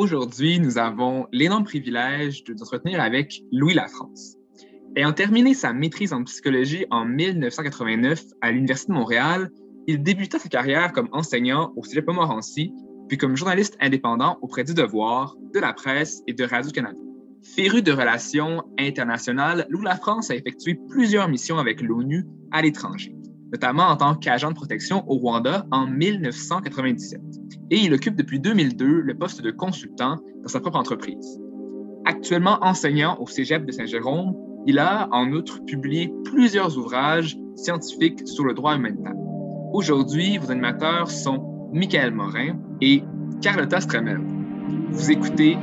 Aujourd'hui, nous avons l'énorme privilège de nous entretenir avec Louis Lafrance. Ayant terminé sa maîtrise en psychologie en 1989 à l'Université de Montréal, il débuta sa carrière comme enseignant au Cégep Montmorency, puis comme journaliste indépendant auprès du Devoir, de la presse et de Radio-Canada. Féru de relations internationales, Louis Lafrance a effectué plusieurs missions avec l'ONU à l'étranger, notamment en tant qu'agent de protection au Rwanda en 1997. Et il occupe depuis 2002 le poste de consultant dans sa propre entreprise. Actuellement enseignant au Cégep de Saint-Jérôme, il a en outre publié plusieurs ouvrages scientifiques sur le droit humanitaire. Aujourd'hui, vos animateurs sont Michael Morin et Carlotta Stremel. Vous écoutez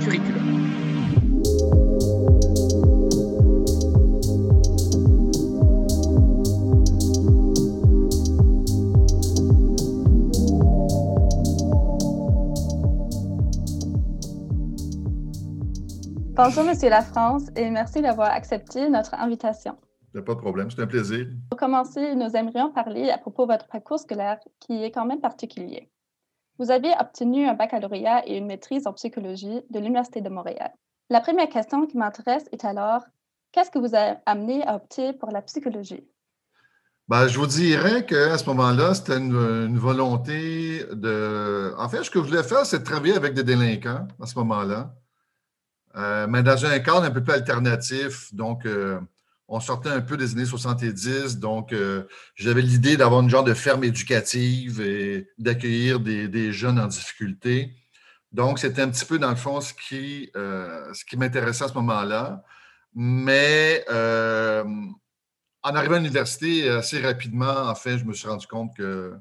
Curriculum. Bonjour, Monsieur La France, et merci d'avoir accepté notre invitation. Pas de problème, c'est un plaisir. Pour commencer, nous aimerions parler à propos de votre parcours scolaire qui est quand même particulier. Vous avez obtenu un baccalauréat et une maîtrise en psychologie de l'Université de Montréal. La première question qui m'intéresse est alors, qu'est-ce que vous a amené à opter pour la psychologie? Ben, je vous dirais qu'à ce moment-là, c'était une, volonté de. En fait, ce que je voulais faire, c'est de travailler avec des délinquants à ce moment-là. Euh, mais dans un cadre un peu plus alternatif. Donc, euh, on sortait un peu des années 70. Donc, euh, j'avais l'idée d'avoir une genre de ferme éducative et d'accueillir des, jeunes en difficulté. Donc, c'était un petit peu, dans le fond, ce qui, qui m'intéressait à ce moment-là. Mais en arrivant à l'université, assez rapidement, en fait, je me suis rendu compte que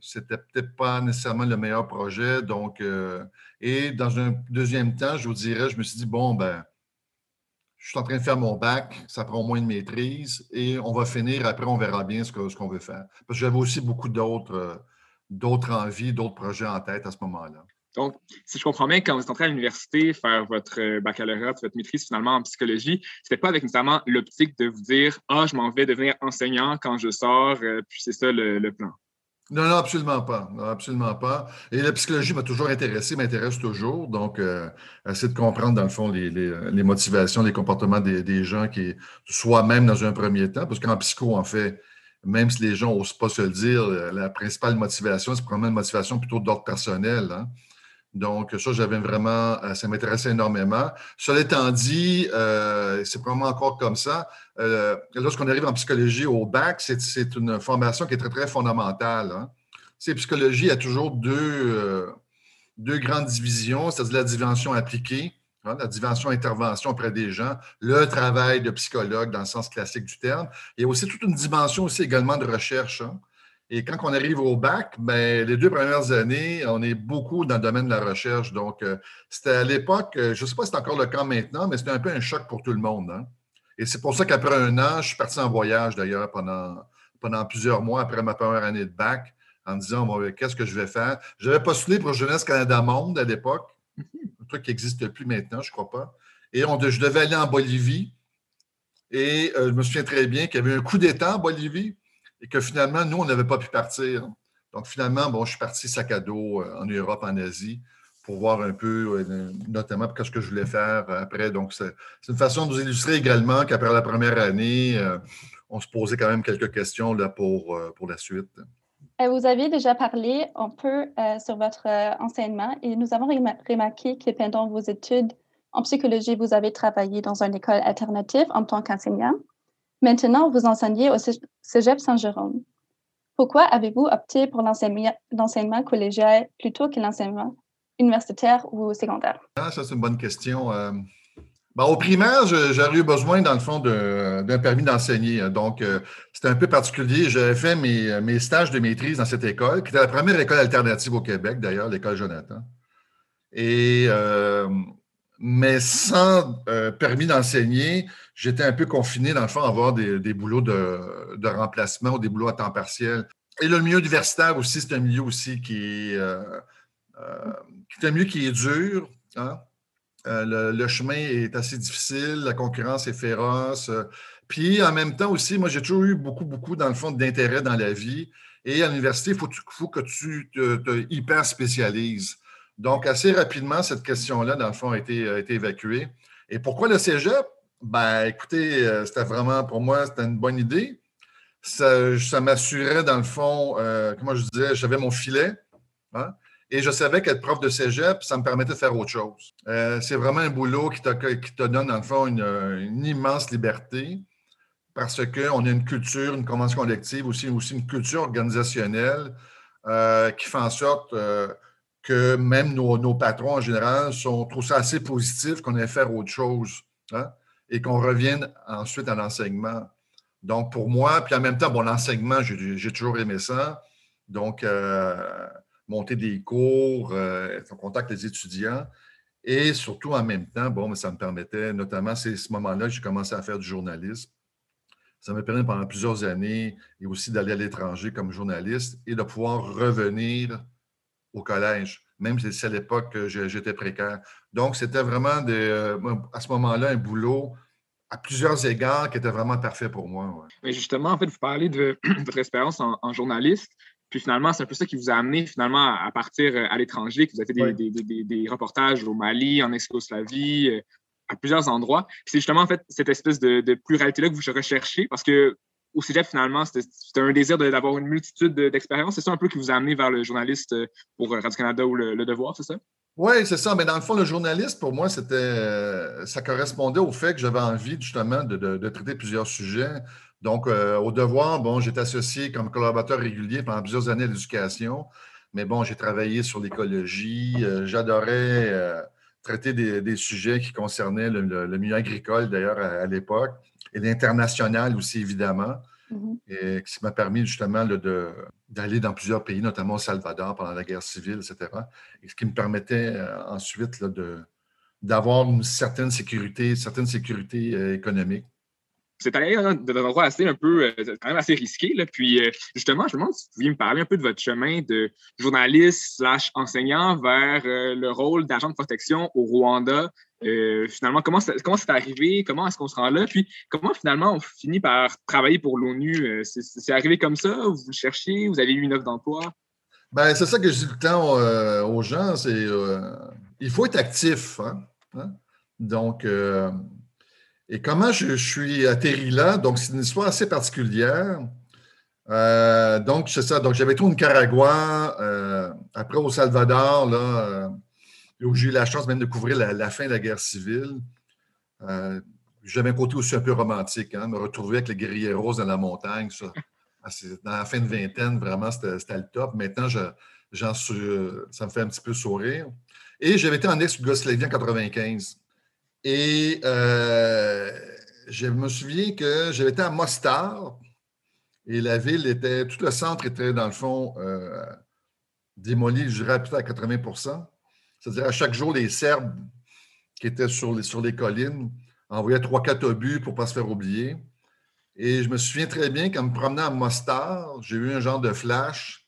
c'était peut-être pas nécessairement le meilleur projet. Donc, et dans un deuxième temps, je vous dirais, je me suis dit, bon, ben, je suis en train de faire mon bac, ça prend moins une maîtrise et on va finir, après, on verra bien ce qu'on veut faire. Parce que j'avais aussi beaucoup d'autres euh, d'autres envies, d'autres projets en tête à ce moment-là. Donc, si je comprends bien, quand vous êtes entré à l'université, faire votre euh, baccalauréat, votre maîtrise finalement en psychologie, ce n'était pas avec nécessairement l'optique de vous dire Ah, je m'en vais devenir enseignant quand je sors, euh, puis c'est ça le plan. Non, non, absolument pas. absolument pas. Et la psychologie m'a toujours intéressé, m'intéresse toujours. Donc, euh, essayer de comprendre, dans le fond, les, les, motivations, les comportements des, des gens qui, soit même dans un premier temps, parce qu'en psycho, en fait, même si les gens n'osent pas se le dire, la principale motivation, c'est probablement une motivation plutôt d'ordre personnel. Hein. Donc, ça, j'avais vraiment, euh, ça m'intéressait énormément. Cela étant dit, euh, c'est probablement encore comme ça. Euh, lorsqu'on arrive en psychologie au bac, c'est une formation qui est très, très fondamentale. Hein. C'est psychologie, il y a toujours deux, deux grandes divisions, c'est-à-dire la dimension appliquée, hein, la dimension intervention auprès des gens, le travail de psychologue dans le sens classique du terme. Il y a aussi toute une dimension aussi également de recherche. Hein. Et quand on arrive au bac, ben, les deux premières années, on est beaucoup dans le domaine de la recherche. Donc, euh, c'était à l'époque, euh, je ne sais pas si c'est encore le cas maintenant, mais c'était un peu un choc pour tout le monde. Hein. Et c'est pour ça qu'après un an, je suis parti en voyage d'ailleurs pendant, pendant plusieurs mois après ma première année de bac en me disant ben, qu'est-ce que je vais faire? J'avais postulé pour Jeunesse Canada Monde à l'époque, un truc qui n'existe plus maintenant, je ne crois pas. Et je devais aller en Bolivie. Et euh, je me souviens très bien qu'il y avait un coup d'État en Bolivie et que finalement, nous, on n'avait pas pu partir. Donc, finalement, bon, je suis parti sac à dos euh, en Europe, en Asie, pour voir un peu, euh, notamment ce que je voulais faire après. Donc, c'est une façon de vous illustrer également qu'après la première année, euh, on se posait quand même quelques questions pour, pour la suite. Vous avez déjà parlé un peu sur votre enseignement et nous avons remarqué que pendant vos études en psychologie, vous avez travaillé dans une école alternative en tant qu'enseignant. Maintenant, vous enseignez au Cégep Saint-Jérôme. Pourquoi avez-vous opté pour l'enseignement collégial plutôt que l'enseignement universitaire ou secondaire? Ah, ça, c'est une bonne question. Euh, ben, au primaire, j'aurais eu besoin, dans le fond, d'un permis d'enseigner. Donc, euh, c'était un peu particulier. J'avais fait mes, stages de maîtrise dans cette école, qui était la première école alternative au Québec, d'ailleurs, l'école Jonathan. Et euh, mais sans euh, permis d'enseigner, j'étais un peu confiné, dans le fond, à avoir des, boulots de, remplacement ou des boulots à temps partiel. Et le milieu universitaire aussi, c'est un milieu aussi qui est, euh, euh, un milieu qui est dur. Hein. Le, chemin est assez difficile, la concurrence est féroce. Puis en même temps aussi, moi j'ai toujours eu beaucoup, beaucoup, dans le fond, d'intérêt dans la vie. Et à l'université, il faut, que tu te hyper spécialises. Donc, assez rapidement, cette question-là, dans le fond, a été, évacuée. Et pourquoi le cégep? Ben, écoutez, euh, c'était vraiment, pour moi, c'était une bonne idée. Ça, m'assurait, dans le fond, euh, comment je disais, j'avais mon filet. Hein, et je savais qu'être prof de cégep, ça me permettait de faire autre chose. Euh, c'est vraiment un boulot qui te, donne, dans le fond, une, immense liberté parce qu'on a une culture, une convention collective, aussi une culture organisationnelle qui fait en sorte que même nos, patrons en général sont, trouvent ça assez positif qu'on ait faire autre chose. Hein et qu'on revienne ensuite à l'enseignement. Donc, pour moi, puis en même temps, bon, l'enseignement, j'ai toujours aimé ça. Donc, euh, monter des cours, euh, être en contact avec les étudiants. Et surtout, en même temps, bon, ça me permettait, notamment, c'est ce moment-là que j'ai commencé à faire du journalisme. Ça m'a permis pendant plusieurs années et aussi d'aller à l'étranger comme journaliste et de pouvoir revenir au collège, même si à l'époque que j'étais précaire. Donc, c'était vraiment euh, à ce moment-là un boulot à plusieurs égards qui était vraiment parfait pour moi. Mais justement, en fait, vous parlez de, votre expérience en, journaliste. Puis finalement, c'est un peu ça qui vous a amené finalement à partir euh, à l'étranger, que vous avez fait des, reportages au Mali, en Ex-Yougoslavie, euh, à plusieurs endroits. c'est justement en fait cette espèce de, pluralité-là que vous recherchez parce que au cégep, finalement, c'était un désir d'avoir une multitude d'expériences. C'est ça un peu qui vous a amené vers le journaliste pour Radio-Canada ou le Devoir, c'est ça? Oui, c'est ça. Mais dans le fond, le journaliste, pour moi, c'était, euh, ça correspondait au fait que j'avais envie justement de, traiter plusieurs sujets. Donc, euh, au devoir, bon, j'étais associé comme collaborateur régulier pendant plusieurs années à l'éducation. Mais bon, j'ai travaillé sur l'écologie. Euh, j'adorais traiter des, sujets qui concernaient le, milieu agricole, d'ailleurs, à l'époque, et l'international aussi, évidemment. Mm-hmm. et qui m'a permis justement d'aller dans plusieurs pays, notamment au Salvador pendant la guerre civile, etc. Et ce qui me permettait euh, ensuite d'avoir une certaine sécurité, certaine sécurité euh, économique. C'est allé dans un endroit assez un peu, euh, quand même assez risqué. Là. Puis justement, je me demande si vous pouviez me parler un peu de votre chemin de journaliste slash enseignant vers le rôle d'agent de protection au Rwanda euh, finalement, comment c'est arrivé? Comment est-ce qu'on se rend là? Puis, comment finalement on finit par travailler pour l'ONU? Euh, c'est arrivé comme ça? Vous cherchiez? Vous avez eu une offre d'emploi? Ben, c'est ça que je dis tout le temps euh, aux gens, c'est il faut être actif. Hein? hein? Donc, et comment je, suis atterri là? Donc, c'est une histoire assez particulière. donc, c'est ça. Donc, j'avais tout au Nicaragua, après au Salvador, là où j'ai eu la chance même de couvrir la, fin de la guerre civile. Euh, j'avais un côté aussi un peu romantique, hein, me retrouver avec les guerriers roses dans la montagne. Ça, dans la fin de vingtaine, vraiment, c'était le top. Maintenant, ça me fait un petit peu sourire. Et j'avais été en ex-Yougoslavie en 95. Et euh, je me souviens que j'avais été à Mostar et la ville était, tout le centre était dans le fond euh, démoli, je dirais, à 80 c'est-à-dire, à chaque jour, les Serbes qui étaient sur les, collines envoyaient trois, quatre obus pour ne pas se faire oublier. Et je me souviens très bien qu'en me promenant à Mostar, j'ai eu un genre de flash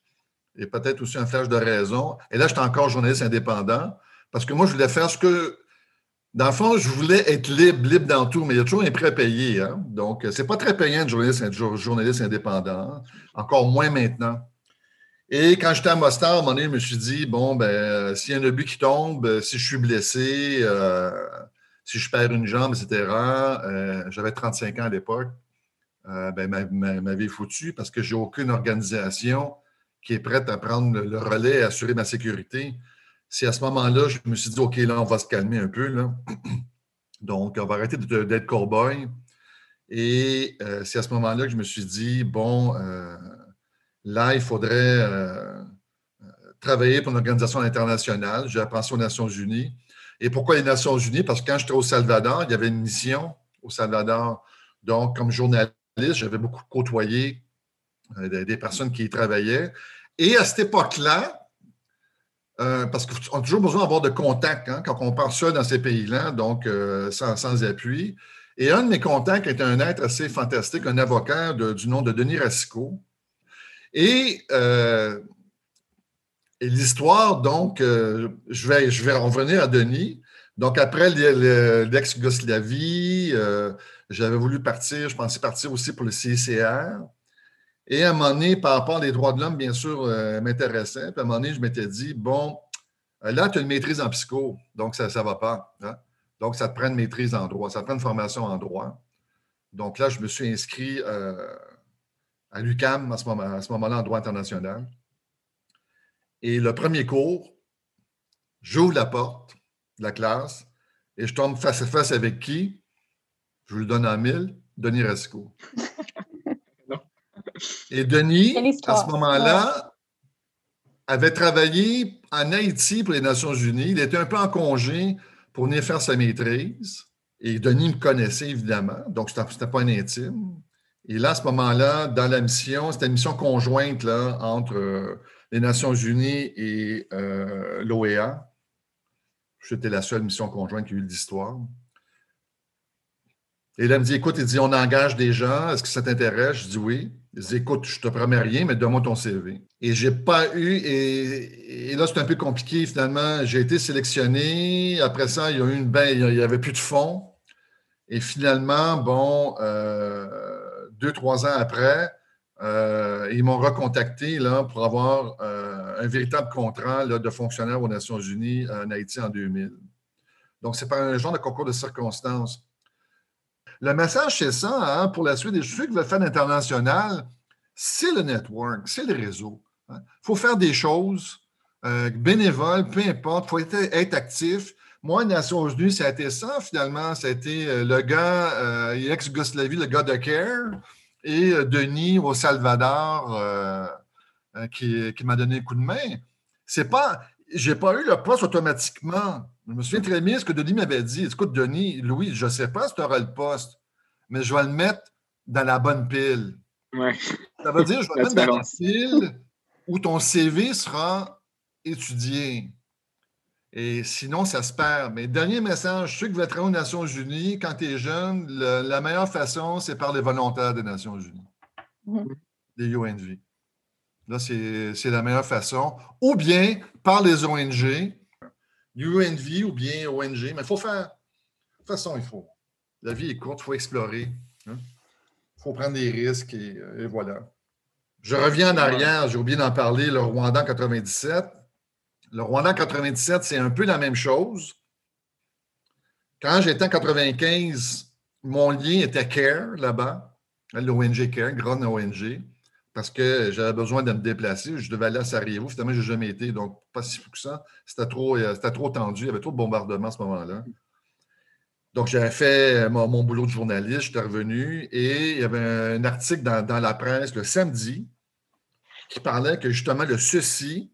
et peut-être aussi un flash de raison. Et là, j'étais encore journaliste indépendant parce que moi, je voulais faire ce que. Dans le fond, je voulais être libre, libre dans tout, mais il y a toujours un prêt à. Hein. Donc, c'est pas très payant de journaliste, journaliste indépendant, encore moins maintenant. Et quand j'étais à Mostar, à un moment donné, je me suis dit, bon, ben, euh, s'il y a un obus qui tombe, euh, si je suis blessé, euh, si je perds une jambe, etc., j'avais 35 ans à l'époque, ben, ma, vie est foutue parce que j'ai aucune organisation qui est prête à prendre le relais et assurer ma sécurité. C'est à ce moment-là, je me suis dit, OK, là, on va se calmer un peu. Là. Donc, on va arrêter d'être cowboy. Et c'est à ce moment-là que je me suis dit, bon, Là, il faudrait euh, travailler pour une organisation internationale. J'ai pensé aux Nations Unies. Et pourquoi les Nations Unies? Parce que quand j'étais au Salvador, il y avait une mission au Salvador. Donc, comme journaliste, j'avais beaucoup côtoyé euh, des personnes qui y travaillaient. Et à cette époque-là, euh, parce qu'on a toujours besoin d'avoir de contacts hein, quand on part seul dans ces pays-là, donc sans, sans, appui. Et un de mes contacts était un être assez fantastique, un avocat du nom de Denis Racicot, et, euh, et l'histoire, donc, euh, je, vais, je vais revenir à Denis. Donc, après l'ex-Yougoslavie, euh, j'avais voulu partir, je pensais partir aussi pour le CICR. Et à un moment donné, par rapport aux droits de l'homme, bien sûr, m'intéressait. Puis à un moment donné, je m'étais dit, bon, là, tu as une maîtrise en psycho, donc ça ne va pas. Hein. Donc, ça te prend une maîtrise en droit, ça te prend une formation en droit. Donc là, je me suis inscrit à l'UCAM à ce moment-là en droit international. Et le premier cours, j'ouvre la porte de la classe et je tombe face à face avec qui? Je vous le donne en mille, Denis Resco. et Denis, à ce moment-là, avait travaillé en Haïti pour les Nations Unies. Il était un peu en congé pour venir faire sa maîtrise. Et Denis me connaissait évidemment, donc ce n'était pas un intime. Et là, à ce moment-là, dans la mission, c'était une mission conjointe là, entre euh, les Nations Unies et euh, l'OEA. C'était la seule mission conjointe qui a eu l'histoire. Et là, il me dit Écoute, il dit On engage des gens, est-ce que ça t'intéresse? Je dis Oui. Il dit Écoute, je ne te promets rien, mais donne-moi ton CV. Et je n'ai pas eu, et, là, c'est un peu compliqué finalement. J'ai été sélectionné. Après ça, il y a eu une ben, il n'y avait plus de fonds. Et finalement, bon, euh, deux, trois ans après, euh, ils m'ont recontacté là, pour avoir euh, un véritable contrat de fonctionnaire aux Nations Unies en Haïti en 2000. Donc, c'est pas un genre de concours de circonstances. Le message, c'est ça, hein, pour la suite. des ceux qui veulent faire l'international, c'est le network, c'est le réseau. Il hein. faut faire des choses bénévoles, peu importe, il faut être, actif. Moi, Nations Unies, ça a été ça, finalement. Ça a été euh, le gars, euh, ex-Yougoslavie, le gars de CARE, et euh, Denis au Salvador, qui, m'a donné un coup de main. C'est pas. J'ai pas eu le poste automatiquement. Je me souviens très bien ce que Denis m'avait dit. Écoute, Denis, Louis, je ne sais pas si tu auras le poste, mais je vais le mettre dans la bonne pile. Ouais. Ça veut dire, je vais le mettre dans la pile où ton CV sera étudié. Et sinon, ça se perd. Mais dernier message, ceux qui veulent travailler aux Nations Unies, quand tu es jeune, la meilleure façon, c'est par les volontaires des Nations Unies, mm-hmm. des UNV. Là, c'est la meilleure façon. Ou bien par les ONG, UNV ou bien ONG, mais il faut faire. De toute façon, il faut. La vie est courte, il faut explorer. Il hein. faut prendre des risques et, et voilà. Je reviens en arrière, j'ai oublié d'en parler, le Rwanda en 97. Le Rwanda en 97, c'est un peu la même chose. Quand j'étais en 95, mon lien était CARE là-bas, l'ONG CARE, grande ONG, parce que j'avais besoin de me déplacer. Je devais aller à Sarajevo. Finalement, je n'ai jamais été, donc pas si fou que ça. C'était trop, euh, trop tendu. Il y avait trop de bombardements à ce moment-là. Donc, j'avais fait mon, boulot de journaliste, j'étais revenu et il y avait un article dans, dans, la presse le samedi qui parlait que justement le ceci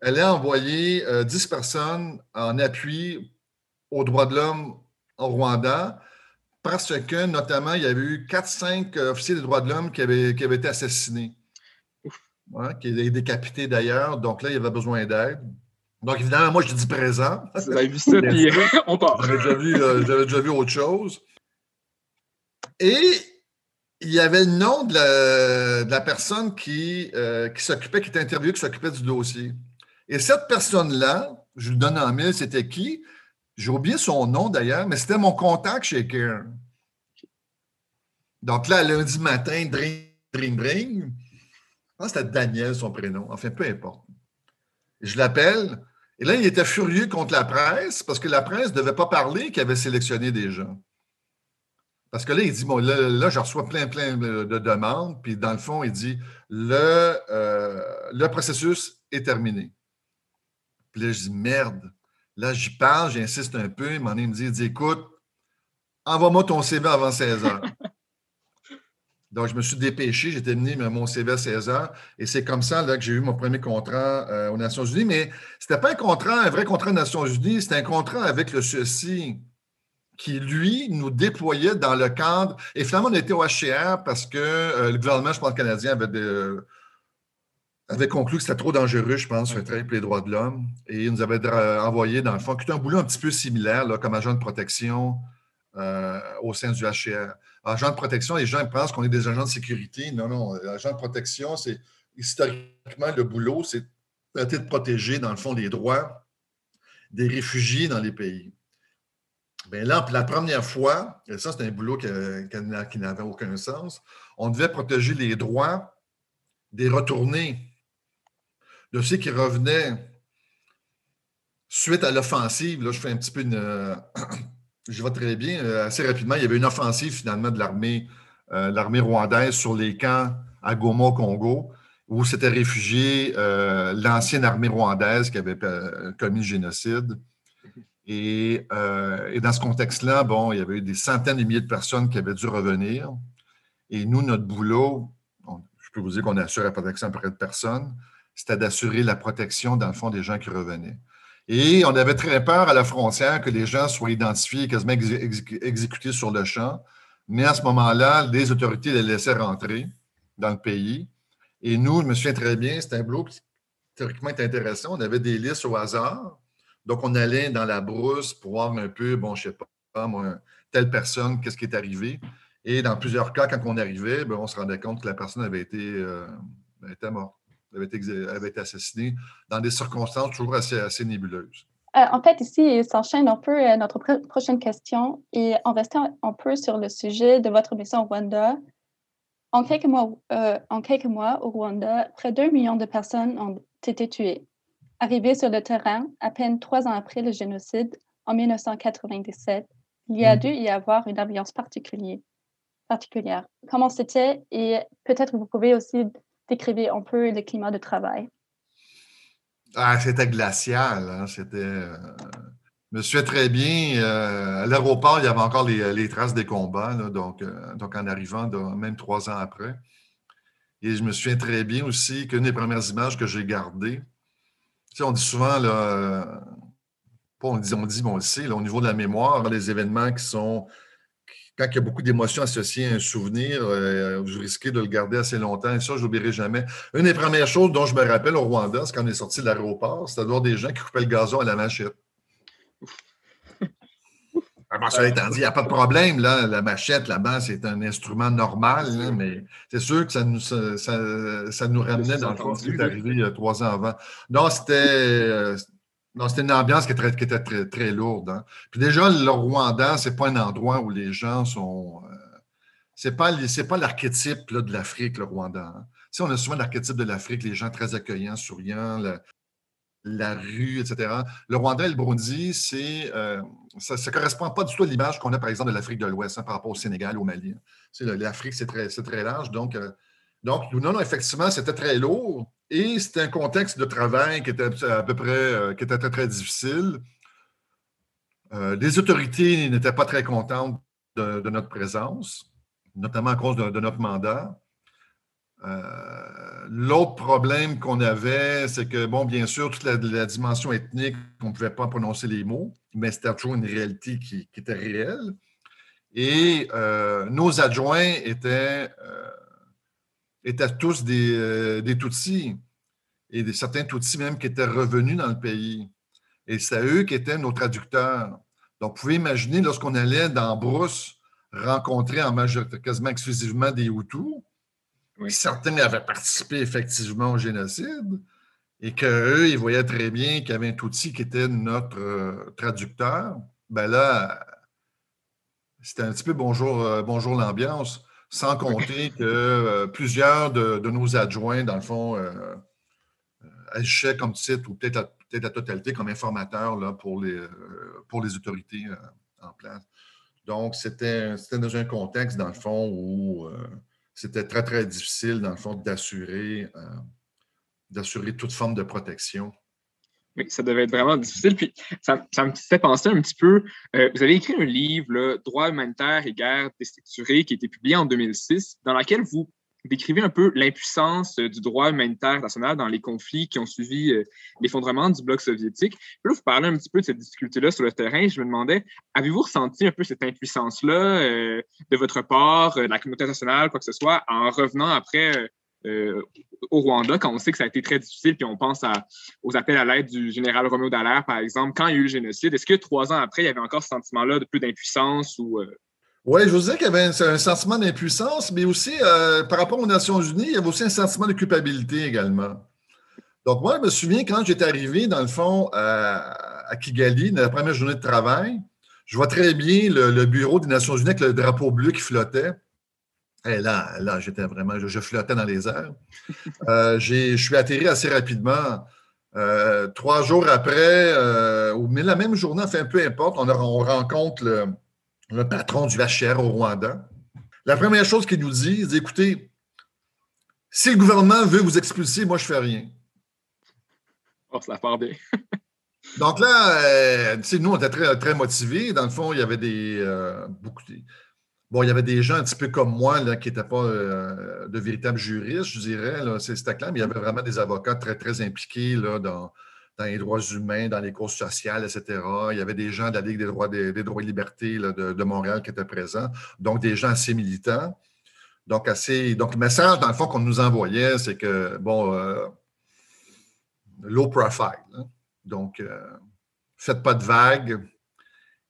elle a envoyé 10 euh, personnes en appui aux droits de l'homme au Rwanda parce que, notamment, il y avait eu 4-5 officiers des droits de l'homme qui avaient, qui avaient été assassinés, qui étaient décapités d'ailleurs. Donc là, il y avait besoin d'aide. Donc, évidemment, moi, je dis présent. Vous avez vu ça, puis on part. J'avais déjà, vu, euh, déjà vu autre chose. Et il y avait le nom de la, personne qui, euh, qui s'occupait, qui était interviewée, qui s'occupait du dossier. Et cette personne-là, je lui donne en mille, c'était qui? J'ai oublié son nom d'ailleurs, mais c'était mon contact chez Karen. Donc là, lundi matin, dring, dring, dring. c'était Daniel, son prénom. Enfin, peu importe. je l'appelle. Et là, il était furieux contre la presse parce que la presse ne devait pas parler qu'il avait sélectionné des gens. Parce que là, il dit, bon, là, je reçois plein, plein de demandes. Puis dans le fond, il dit, le, euh, le processus est terminé. Puis là, je dis merde. Là, j'y parle, j'insiste un peu. Il m'en me dit, dit écoute, envoie-moi ton CV avant 16 heures. Donc, je me suis dépêché, j'ai terminé mon CV à 16 heures. Et c'est comme ça là, que j'ai eu mon premier contrat euh, aux Nations Unies. Mais ce n'était pas un contrat, un vrai contrat aux Nations Unies, c'était un contrat avec le ceci qui, lui, nous déployait dans le cadre. Et finalement, on était au HCR parce que euh, le gouvernement, je pense, canadien avait des avait conclu que c'était trop dangereux, je pense, un pour les droits de l'homme. Et il nous avait envoyé, dans le fond, qui était un boulot un petit peu similaire là, comme agent de protection euh, au sein du HCR. Agent de protection, les gens pensent qu'on est des agents de sécurité. Non, non. Agent de protection, c'est historiquement le boulot, c'est traiter de protéger, dans le fond, les droits des réfugiés dans les pays. Bien là, pour la première fois, et ça, c'est un boulot qui, qui n'avait aucun sens, on devait protéger les droits des retournés de ceux qui revenaient suite à l'offensive, là, je fais un petit peu une. je vais très bien. assez rapidement, il y avait une offensive finalement de l'armée, l'armée rwandaise sur les camps à Goma au Congo, où s'était réfugiée l'ancienne armée rwandaise qui avait commis le génocide. Et, dans ce contexte-là, bon, il y avait eu des centaines de milliers de personnes qui avaient dû revenir. Et nous, notre boulot, je peux vous dire qu'on assure la protection près de personne, c'était d'assurer la protection, dans le fond, des gens qui revenaient. Et on avait très peur à la frontière que les gens soient identifiés quasiment exécutés sur le champ. Mais à ce moment-là, les autorités les laissaient rentrer dans le pays. Et nous, je me souviens très bien, c'était un boulot qui théoriquement était intéressant. On avait des listes au hasard. Donc, on allait dans la brousse pour voir un peu, bon, je ne sais pas, moi, telle personne, qu'est-ce qui est arrivé. Et dans plusieurs cas, quand on arrivait, ben, on se rendait compte que la personne avait été, euh, était morte, avait été, avait été, assassinée dans des circonstances toujours assez, assez nébuleuses. Euh, en fait, ici, s'enchaîne un peu euh, notre prochaine question et en restant un peu sur le sujet de votre mission au Rwanda. En quelques mois, en quelques mois au Rwanda, près d'un million de personnes ont été tuées. Arrivées sur le terrain, à peine trois ans après le génocide, en 1997, il y a mm. dû y avoir une ambiance particulière particulière. Comment c'était? Et peut-être vous pouvez aussi décrire un peu le climat de travail? Ah, c'était glacial. Hein. C'était. Euh, je me souviens très bien. Euh, à l'aéroport, il y avait encore les, traces des combats, donc, euh, donc en arrivant, même trois ans après. Et je me souviens très bien aussi qu'une des premières images que j'ai gardées, on dit souvent, là, on dit, dit, bon, on au niveau de la mémoire, les événements qui sont quand il y a beaucoup d'émotions associées à un souvenir, euh, vous risquez de le garder assez longtemps. Et ça, je n'oublierai jamais. Une des premières choses dont je me rappelle au Rwanda, c'est quand on est sorti de l'aéroport, c'était de voir des gens qui coupaient le gazon à la machette. Alors, ça étant dit, il n'y a pas de problème. Là. La machette, là-bas, c'est un instrument normal, mais c'est sûr que ça nous, ça, nous ramenait dans le fond ce qui est arrivé euh, trois ans avant. Non, c'était euh, non, c'était une ambiance qui était, très, lourde. Hein. Puis déjà, le Rwanda, ce n'est pas un endroit où les gens sont. Euh, ce n'est pas, l'archétype de l'Afrique, le Rwanda. Hein. Si on a souvent l'archétype de l'Afrique, les gens très accueillants, souriants, la, rue, etc. Le Rwanda le Burundi, euh, ça ne correspond pas du tout à l'image qu'on a, par exemple, de l'Afrique de l'Ouest hein, par rapport au Sénégal, au Mali. L'Afrique, c'est très, très large. Donc, euh, donc, non, non, effectivement, c'était très lourd. Et c'était un contexte de travail qui était à peu près euh, qui était très, très difficile. Euh, les autorités n'étaient pas très contentes de, notre présence, notamment à cause de, notre mandat. Euh, l'autre problème qu'on avait, c'est que, bon, bien sûr, toute la, dimension ethnique, on ne pouvait pas prononcer les mots, mais c'était toujours une réalité qui, était réelle. Et nos adjoints étaient étaient tous des, euh, des Tutsis et des, certains Tutsis même qui étaient revenus dans le pays. Et c'est eux qui étaient nos traducteurs. Donc, vous pouvez imaginer, lorsqu'on allait dans Brousse rencontrer en majorité, quasiment exclusivement des Hutus, certains avaient participé effectivement au génocide, et qu'eux, ils voyaient très bien qu'il y avait un Tutsi qui était notre euh, traducteur, ben là, c'était un petit peu bonjour, euh, bonjour l'ambiance sans compter que euh, plusieurs de, nos adjoints, dans le fond, euh, euh, agissaient comme titre ou peut-être la, totalité comme informateurs là, pour, les, pour les autorités en place. Donc, c'était dans un contexte, dans le fond, où c'était très, très difficile, dans le fond, d'assurer d'assurer toute forme de protection ça devait être vraiment difficile. Puis ça, me fait penser un petit peu. Euh, vous avez écrit un livre, Droit humanitaire et guerre déstructurée, qui a été publié en 2006, dans lequel vous décrivez un peu l'impuissance euh, du droit humanitaire national dans les conflits qui ont suivi euh, l'effondrement du bloc soviétique. Là, vous parlez un petit peu de cette difficulté-là sur le terrain. Je me demandais, avez-vous ressenti un peu cette impuissance-là de votre part, de la communauté nationale, quoi que ce soit, en revenant après euh, au Rwanda, quand on sait que ça a été très difficile, puis on pense aux appels à l'aide du général Roméo Dallaire, par exemple, quand il y a eu le génocide, est-ce que trois ans après, il y avait encore ce sentiment-là de peu d'impuissance ou. Euh? Oui, je vous disais qu'il y avait un, sentiment d'impuissance, mais aussi, euh, par rapport aux Nations Unies, il y avait aussi un sentiment de culpabilité également. Donc, moi, je me souviens quand j'étais arrivé, dans le fond, à, Kigali, dans la première journée de travail, je vois très bien le bureau des Nations Unies avec le drapeau bleu qui flottait. Et là, là j'étais vraiment, je, flottais dans les airs. Euh, je suis atterri assez rapidement Euh, trois jours après, euh, mais la même journée, enfin, peu importe, on, rencontre le, patron du HR au Rwanda. La première chose qu'il nous dit, c'est écoutez, si le gouvernement veut vous expulser, moi, je ne fais rien. Oh, ça part bien. Donc là, nous, on était très, très motivés. Dans le fond, il y avait des. beaucoup Bon, il y avait des gens un petit peu comme moi là, qui n'étaient pas euh, de véritables juristes, je dirais, c'était clair, mais il y avait vraiment des avocats très, très impliqués là, dans, les droits humains, dans les causes sociales, etc. Il y avait des gens de la Ligue des droits, des, droits et libertés de, Montréal qui étaient présents, donc des gens assez militants. Donc, assez, donc le message, dans le fond, qu'on nous envoyait, c'est que, bon, euh, low profile. Hein. Donc, euh, faites pas de vagues.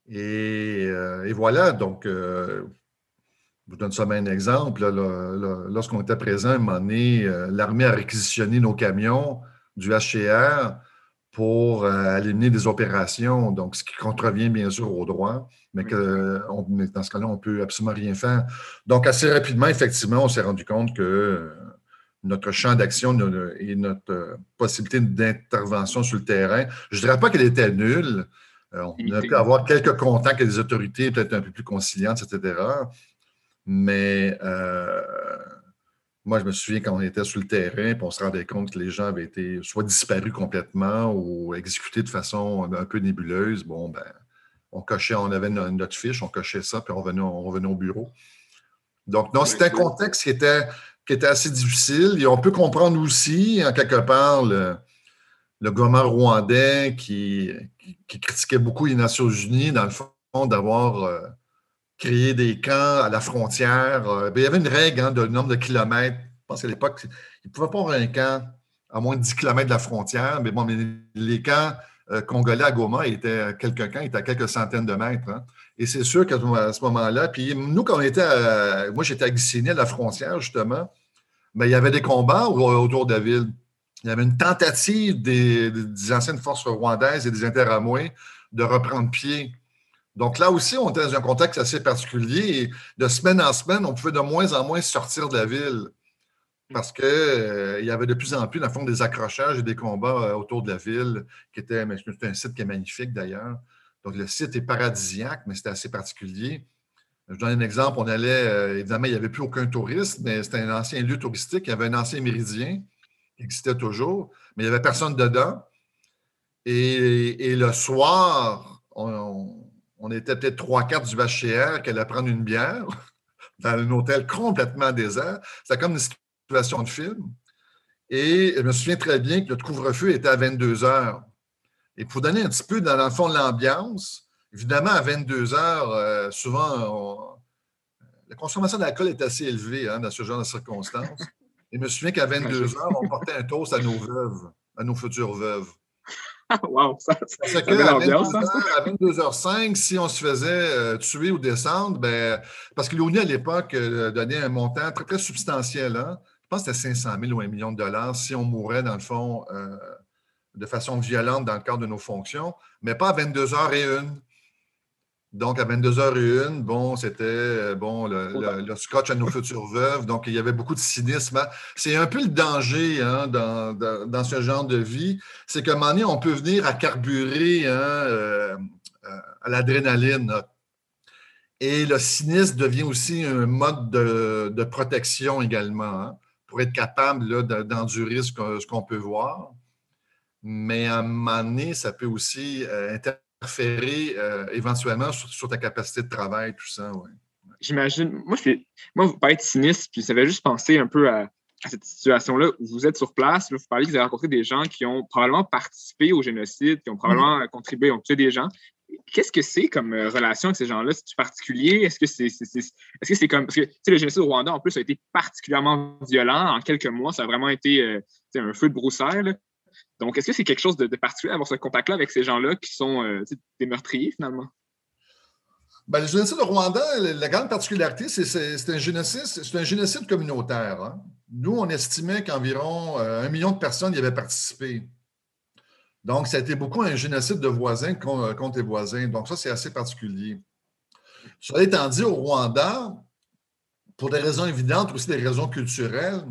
Et, et voilà, donc je vous donne ça un exemple. Lorsqu'on était présent, à un moment donné, euh, l'armée a réquisitionné nos camions du HCR pour euh, éliminer des opérations, donc ce qui contrevient bien sûr au droit, mais que dans ce cas-là, on ne peut absolument rien faire. Donc, assez rapidement, effectivement, on s'est rendu compte que euh, notre champ d'action et notre possibilité d'intervention sur le terrain, je ne dirais pas qu'elle était nulle. on a pu avoir quelques contacts avec des autorités peut-être un peu plus conciliantes, etc. Mais euh, moi, je me souviens quand on était sur le terrain, puis on se rendait compte que les gens avaient été soit disparus complètement ou exécutés de façon un peu nébuleuse. Bon, ben, on cochait, on avait notre fiche, on cochait ça, puis on revenait, on revenait au bureau. Donc, non, c'était un contexte qui était, qui était assez difficile. Et on peut comprendre aussi, en quelque part, le, gouvernement rwandais qui, qui, critiquait beaucoup les Nations Unies, dans le fond, d'avoir euh, créer des camps à la frontière. Euh, ben, il y avait une règle hein, de nombre de kilomètres. Je pense qu'à l'époque, il ne pouvait pas avoir un camp à moins de 10 kilomètres de la frontière. Mais bon, les camps euh, congolais à Goma étaient quelques camps, étaient à quelques centaines de mètres. Hein. Et c'est sûr qu'à ce moment-là, puis nous, quand on était à, moi, j'étais à Ghissénie, à la frontière, justement, mais ben, il y avait des combats autour de la ville. Il y avait une tentative des, des anciennes forces rwandaises et des interamoués de reprendre pied donc là aussi, on était dans un contexte assez particulier et de semaine en semaine, on pouvait de moins en moins sortir de la ville parce qu'il euh, y avait de plus en plus, dans le fond, des accrochages et des combats euh, autour de la ville, qui était, un site qui est magnifique d'ailleurs. Donc le site est paradisiaque, mais c'était assez particulier. Je donne un exemple, on allait, euh, évidemment, il n'y avait plus aucun touriste, mais c'était un ancien lieu touristique, il y avait un ancien méridien qui existait toujours, mais il n'y avait personne dedans. Et, le soir, on était peut-être trois quarts du HCR qu'elle allait prendre une bière dans un hôtel complètement désert. C'était comme une situation de film. Et je me souviens très bien que le couvre-feu était à 22 heures. Et pour donner un petit peu dans, le fond de l'ambiance, évidemment, à 22 heures, euh, souvent, la consommation d'alcool est assez élevée hein, dans ce genre de circonstances. Et je me souviens qu'à 22 heures, on portait un toast à nos veuves, à nos futures veuves. wow, ça, Parce que à, 22h05, si on se faisait euh, tuer ou descendre, ben, parce que l'ONU à l'époque euh, donnait un montant très, très substantiel. Hein? Je pense que c'était 500 000 ou 1 million de dollars si on mourait, dans le fond, euh, de façon violente dans le cadre de nos fonctions, mais pas à 22h01. Donc, à 22h01, bon, c'était euh, bon, le, scotch à nos futures veuves. Donc, il y avait beaucoup de cynisme. C'est un peu le danger hein, dans, ce genre de vie. C'est qu'à un moment donné, on peut venir à carburer hein, euh, euh, à l'adrénaline. Et le cynisme devient aussi un mode de, protection également, hein, pour être capable d'endurer ce qu'on peut voir. Mais à un moment donné, ça peut aussi interférer interférer euh, éventuellement sur, ta capacité de travail, tout ça. Ouais. J'imagine. Moi, moi, vous parlez de cynisme, puis ça fait juste penser un peu à, cette situation-là où vous êtes sur place. vous parlez que vous avez rencontré des gens qui ont probablement participé au génocide, qui ont probablement mm-hmm. contribué, ont tué des gens. Qu'est-ce que c'est comme euh, relation avec ces gens-là? C'est particulier? Est-ce que c'est est, -ce c'est comme. Parce que le génocide au Rwanda, en plus, a été particulièrement violent. En quelques mois, ça a vraiment été euh, un feu de broussailles. Donc, est-ce que c'est quelque chose de, particulier d'avoir ce contact-là avec ces gens-là qui sont euh, des meurtriers finalement? Ben, le génocide au Rwanda, la grande particularité, c'est un génocide, c'est un génocide communautaire. Hein. Nous, on estimait qu'environ euh, un million de personnes y avaient participé. Donc, ça a été beaucoup un génocide de voisins contre les voisins. Donc, ça, c'est assez particulier. Cela étant dit, au Rwanda, pour des raisons évidentes, aussi des raisons culturelles,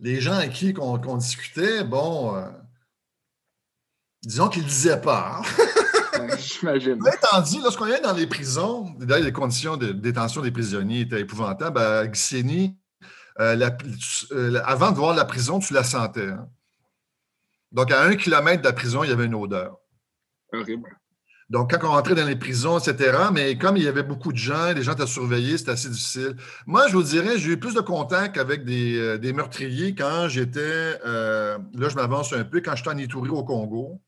les gens à qui on, discutait, bon, euh, disons qu'il ne le disait pas. Hein. J'imagine. Étant dit, lorsqu'on est dans les prisons, d'ailleurs, les conditions de détention des prisonniers étaient épouvantables, à Gicénie, euh, euh, avant de voir la prison, tu la sentais. Hein. Donc, à un kilomètre de la prison, il y avait une odeur. Horrible. Donc, quand on rentrait dans les prisons, etc., mais comme il y avait beaucoup de gens, les gens étaient surveillés, c'était assez difficile. Moi, je vous dirais, j'ai eu plus de contact avec des, euh, meurtriers quand j'étais, là, je m'avance un peu, quand j'étais en Ituri au Congo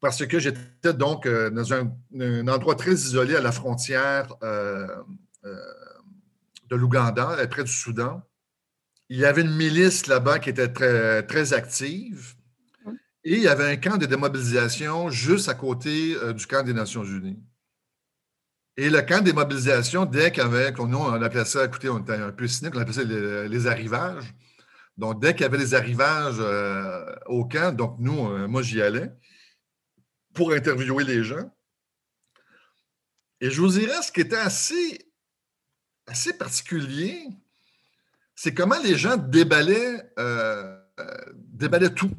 parce que j'étais donc dans un, endroit très isolé à la frontière de l'Ouganda, près du Soudan. Il y avait une milice là-bas qui était très active. Et il y avait un camp de démobilisation juste à côté euh, du camp des Nations Unies. Et le camp de démobilisation, dès qu'il y avait, nous, on appelait ça, écoutez, on était un peu cynique, on appelait ça les, arrivages. Donc, dès qu'il y avait des arrivages euh, au camp, donc nous, euh, moi, j'y allais pour interviewer les gens. Et je vous dirais, ce qui était assez particulier, c'est comment les gens déballaient, déballaient tout.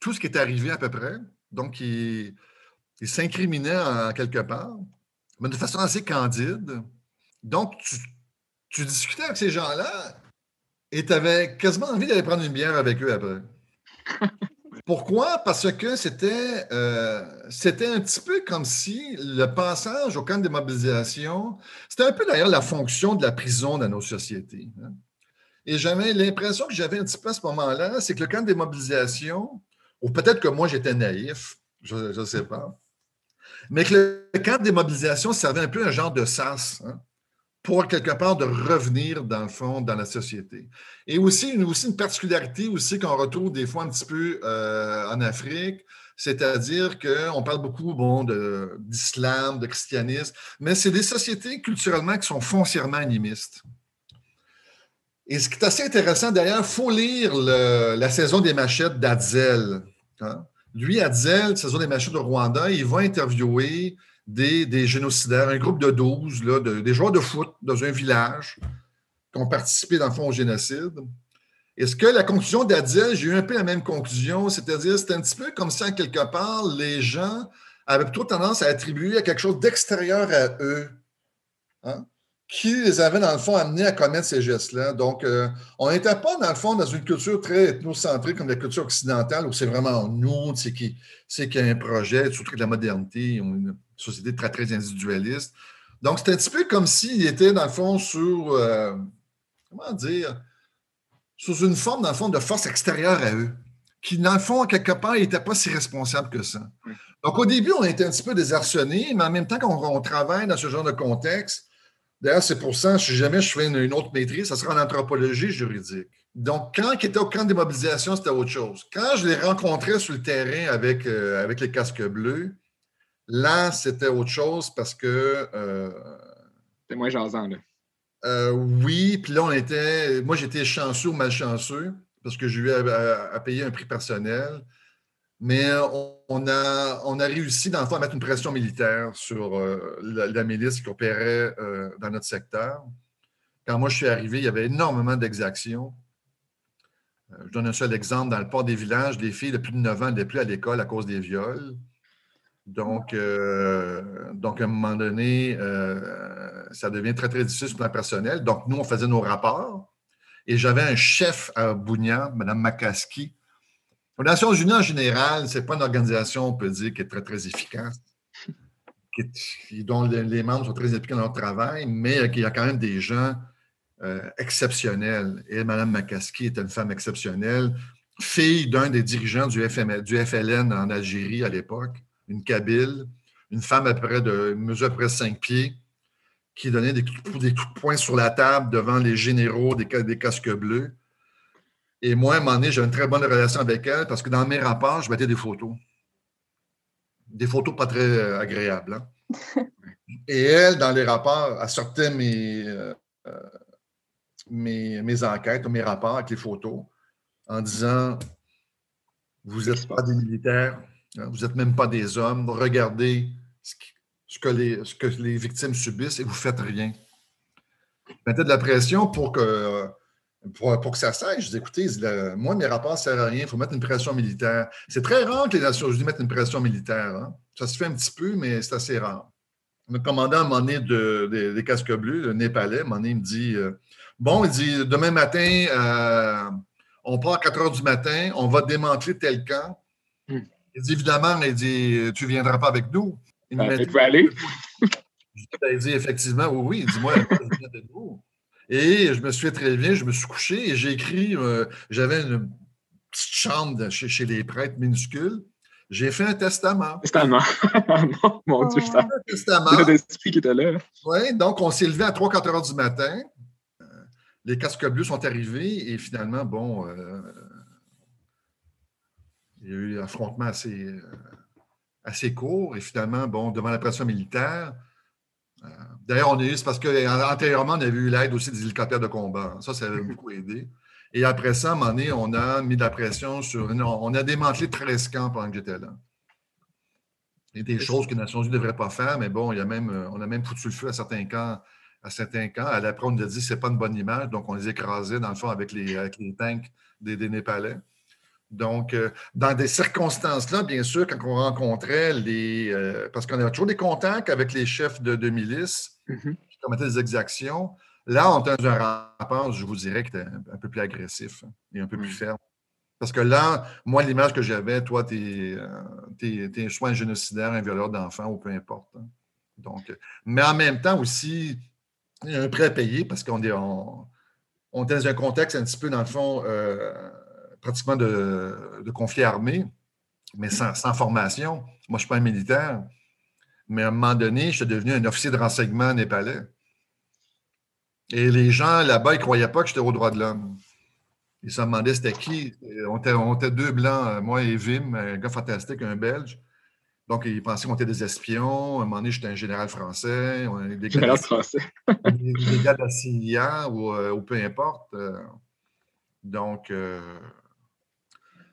Tout ce qui est arrivé à peu près. Donc, ils, s'incriminaient en quelque part, mais de façon assez candide. Donc, tu, tu discutais avec ces gens-là et tu avais quasiment envie d'aller prendre une bière avec eux après. Pourquoi? Parce que c'était, euh, c'était un petit peu comme si le passage au camp de démobilisation, c'était un peu d'ailleurs la fonction de la prison dans nos sociétés. Hein. Et j'avais l'impression que j'avais un petit peu à ce moment-là, c'est que le camp de démobilisation, ou peut-être que moi j'étais naïf, je ne sais pas, mais que le camp de démobilisation servait un peu un genre de sas. Hein pour quelque part de revenir, dans le fond, dans la société. Et aussi, une, particularité aussi qu'on retrouve des fois un petit peu euh, en Afrique, c'est-à-dire qu'on parle beaucoup bon, d'islam, de, christianisme, mais c'est des sociétés culturellement qui sont foncièrement animistes. Et ce qui est assez intéressant, d'ailleurs, il faut lire la saison des machettes d'Adzel. Hein. Lui, Adzel, saison des machettes de Rwanda, il va interviewer des, génocidaires, un groupe de 12, là, des joueurs de foot dans un village qui ont participé, dans le fond, au génocide. Est-ce que la conclusion d'Adil, j'ai eu un peu la même conclusion, c'est-à-dire c'est un petit peu comme si, en quelque part, les gens avaient plutôt tendance à attribuer à quelque chose d'extérieur à eux, hein, qui les avait, dans le fond, amenés à commettre ces gestes-là. Donc, euh, on n'était pas, dans le fond, dans une culture très ethnocentrée comme la culture occidentale, où c'est vraiment nous, c'est qu'il y a un projet, surtout de la modernité, société très, très individualiste. Donc, c'est un petit peu comme s'il était, dans le fond, sur, euh, comment dire, sous une forme, dans le fond, de force extérieure à eux, qui, dans le fond, quelque part, n'était pas si responsable que ça. Donc, au début, on était un petit peu désarçonnés, mais en même temps qu'on travaille dans ce genre de contexte, d'ailleurs, c'est pour ça, si jamais je fais une, autre maîtrise, ça sera en anthropologie juridique. Donc, quand il était au camp de mobilisation, c'était autre chose. Quand je les rencontrais sur le terrain avec, euh, avec les casques bleus, Là, c'était autre chose parce que. Euh, c'était moins jasant, là. Euh, oui, puis là, on était. Moi, j'étais chanceux ou malchanceux parce que j'ai eu à, payer un prix personnel. Mais on, a, on a réussi, dans le fond, à mettre une pression militaire sur euh, la, milice qui opérait dans notre secteur. Quand moi, je suis arrivé, il y avait énormément d'exactions. je donne un seul exemple. Dans le port des villages, les filles de plus de 9 ans n'étaient plus à l'école à cause des viols. Donc, euh, donc, à un moment donné, euh, ça devient très, très difficile sur le plan personnel. Donc, nous, on faisait nos rapports. Et j'avais un chef à Bougna, Mme Makaski. Les Nations Unies, en général, ce n'est pas une organisation, on peut dire, qui est très, très efficace, dont les, membres sont très impliqués dans leur travail, mais il y a quand même des gens euh, exceptionnels. Et Mme Makaski était une femme exceptionnelle, fille d'un des dirigeants du, FLN en Algérie à l'époque une Kabyle, une femme à peu près de mesure à près 5 pieds, qui donnait des coups, de poing sur la table devant les généraux des casques bleus. Et moi, à un moment donné, j'avais une très bonne relation avec elle parce que dans mes rapports, je mettais des photos. Des photos pas très euh, agréables. Hein. Et elle, dans les rapports, elle sortait mes, euh, mes, mes, enquêtes, mes rapports avec les photos en disant Vous n'êtes pas des militaires, Hein, vous n'êtes même pas des hommes. Regardez ce, que les, ce, que les, victimes subissent et vous ne faites rien. Mettez de la pression pour que pour, que ça sèche. Je dis, écoutez, moi, mes rapports ne servent à rien, il faut mettre une pression militaire. C'est très rare que les Nations Unies mettent une pression militaire. Hein. Ça se fait un petit peu, mais c'est assez rare. Le commandant, à un moment donné, des casques bleus, le Népalais, à un moment donné, il me dit euh, Bon, il dit, demain matin, euh, on part à 4 heures du matin, on va démanteler tel camp. Hmm. Il dit évidemment, il dit Tu ne viendras pas avec nous. Il ben, me aller. Il dit effectivement, oui, oui. Il dit Moi, je viens avec vous. Et je me suis fait très bien, je me suis couché et j'ai écrit, euh, j'avais une petite chambre chez, les prêtres minuscules. J'ai fait un testament. Testament. non, mon Dieu, ça. Un testament. l'esprit qui était là. Oui, donc on s'est levé à 3-4 heures du matin. Euh, les casques bleus sont arrivés et finalement, bon, euh, il y a eu un affrontement assez, assez court et finalement, bon, devant la pression militaire, D'ailleurs, on est eu, c'est parce qu'antérieurement, on avait eu l'aide aussi des hélicoptères de combat. Ça, ça avait beaucoup aidé. Et après ça, à un moment donné, on a mis de la pression sur. on a démantelé 13 camps pendant que j'étais là. Il y a des choses que les Nations Unies ne devraient pas faire, mais bon, il y a même, euh, on a même foutu le feu à certains camps. À certains camps. Après, on nous a dit que ce n'est pas une bonne image, donc on les écrasait, dans le fond, avec les, tanks des, Népalais. Donc, euh, dans des circonstances-là, bien sûr, quand on rencontrait les. Euh, parce qu'on avait toujours des contacts avec les chefs de, de milices, Mhm. qui commettaient des exactions. Là, on a un rapport, je vous dirais, qui était un peu plus agressif hein, et un peu plus ferme. Parce que là, moi, l'image que j'avais, toi, tu es, es, soit un génocidaire, un violeur d'enfants ou peu importe. Hein. Donc, mais en même temps aussi, il y a un prêt à payer parce qu'on est, on, est dans un contexte un petit peu, dans le fond, euh, pratiquement de, de, conflit armé, mais sans, sans formation. Moi, je ne suis pas un militaire. Mais à un moment donné, je suis devenu un officier de renseignement népalais. Et les gens là-bas, ils ne croyaient pas que j'étais au droit de l'homme. Ils se demandaient c'était qui. On était, deux blancs, moi et Vim, un gars fantastique, un Belge. Donc, ils pensaient qu'on était des espions. À un moment donné, j'étais un général français. Des général français. des, gars de la CIA euh, ou, peu importe. Euh. Donc, euh,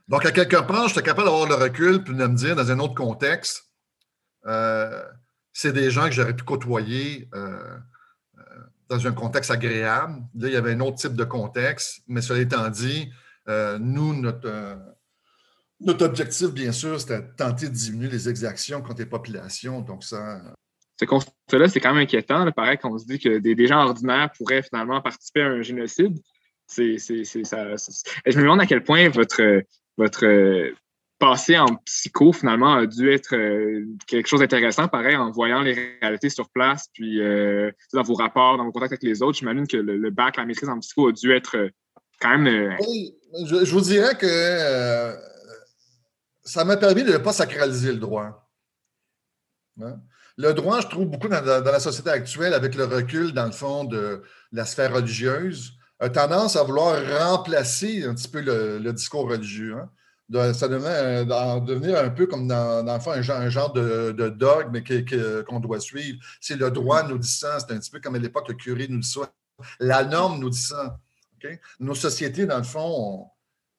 donc, à quelque part, j'étais capable d'avoir le recul puis de me dire, dans un autre contexte, euh, c'est des gens que j'aurais pu côtoyer euh, euh, dans un contexte agréable. Là, il y avait un autre type de contexte, mais cela étant dit, nous, notre, notre objectif, bien sûr, c'était de tenter de diminuer les exactions contre les populations. Donc, ça. Ce constat-là, c'est quand même inquiétant. Pareil qu'on se dit que des, gens ordinaires pourraient finalement participer à un génocide. Ça, je me demande à quel point votre, votre passer en psycho, finalement, a dû être euh, quelque chose d'intéressant, pareil, en voyant les réalités sur place, puis euh, dans vos rapports, dans vos contacts avec les autres. J'imagine que le, bac, la maîtrise en psycho a dû être euh, quand même. Oui, je, vous dirais que ça m'a permis de ne pas sacraliser le droit. Hein? Le droit, je trouve beaucoup dans, la société actuelle, avec le recul, dans le fond, de la sphère religieuse, a tendance à vouloir remplacer un petit peu le, discours religieux. Hein? ça devait euh, devenir un peu comme dans, dans le fond, un genre, un genre de, de, dogme qu'on doit suivre. C'est le droit nous dit ça, c'est un petit peu comme à l'époque le curé nous dit ça. La norme nous dit ça. Nos sociétés, dans le fond,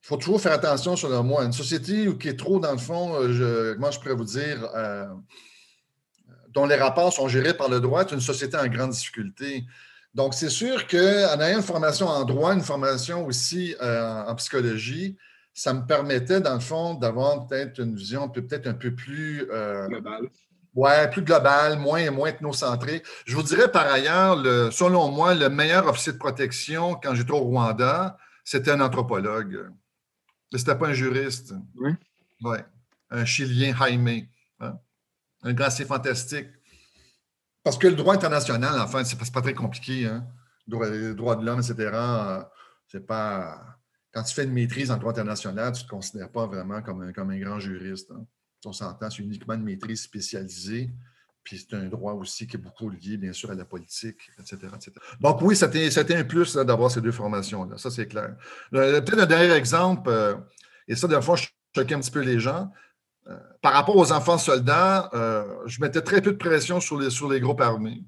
il faut toujours faire attention sur le moi. Une société qui est trop, dans le fond, euh, je, moi je pourrais vous dire, euh, dont les rapports sont gérés par le droit, est une société en grande difficulté. Donc, c'est sûr qu'en ayant une formation en droit, une formation aussi en psychologie, ça me permettait, dans le fond, d'avoir peut-être une vision peut-être un peu plus. Euh, globale. Ouais, plus globale, moins et moins ethnocentrée. Je vous dirais par ailleurs, le, selon moi, le meilleur officier de protection quand j'étais au Rwanda, c'était un anthropologue. Ce n'était pas un juriste. Oui. Oui. Un Chilien, Jaime. Hein. Un gars assez fantastique. Parce que le droit international, enfin, c'est pas, pas très compliqué. Hein? Les droits de l'homme, etc. Euh, c'est pas quand tu fais une maîtrise en droit international, tu ne te considères pas vraiment comme un, comme un grand juriste. Hein. On s'entend, c'est uniquement une maîtrise spécialisée. Puis c'est un droit aussi qui est beaucoup lié, bien sûr, à la politique, etc. Donc oui, c'était un plus d'avoir ces deux formations-là. Ça, c'est clair. Euh, peut-être un dernier exemple, euh, et ça, des fois, je choquais un petit peu les gens. Euh, par rapport aux enfants soldats, je mettais très peu de pression sur les, sur les groupes armés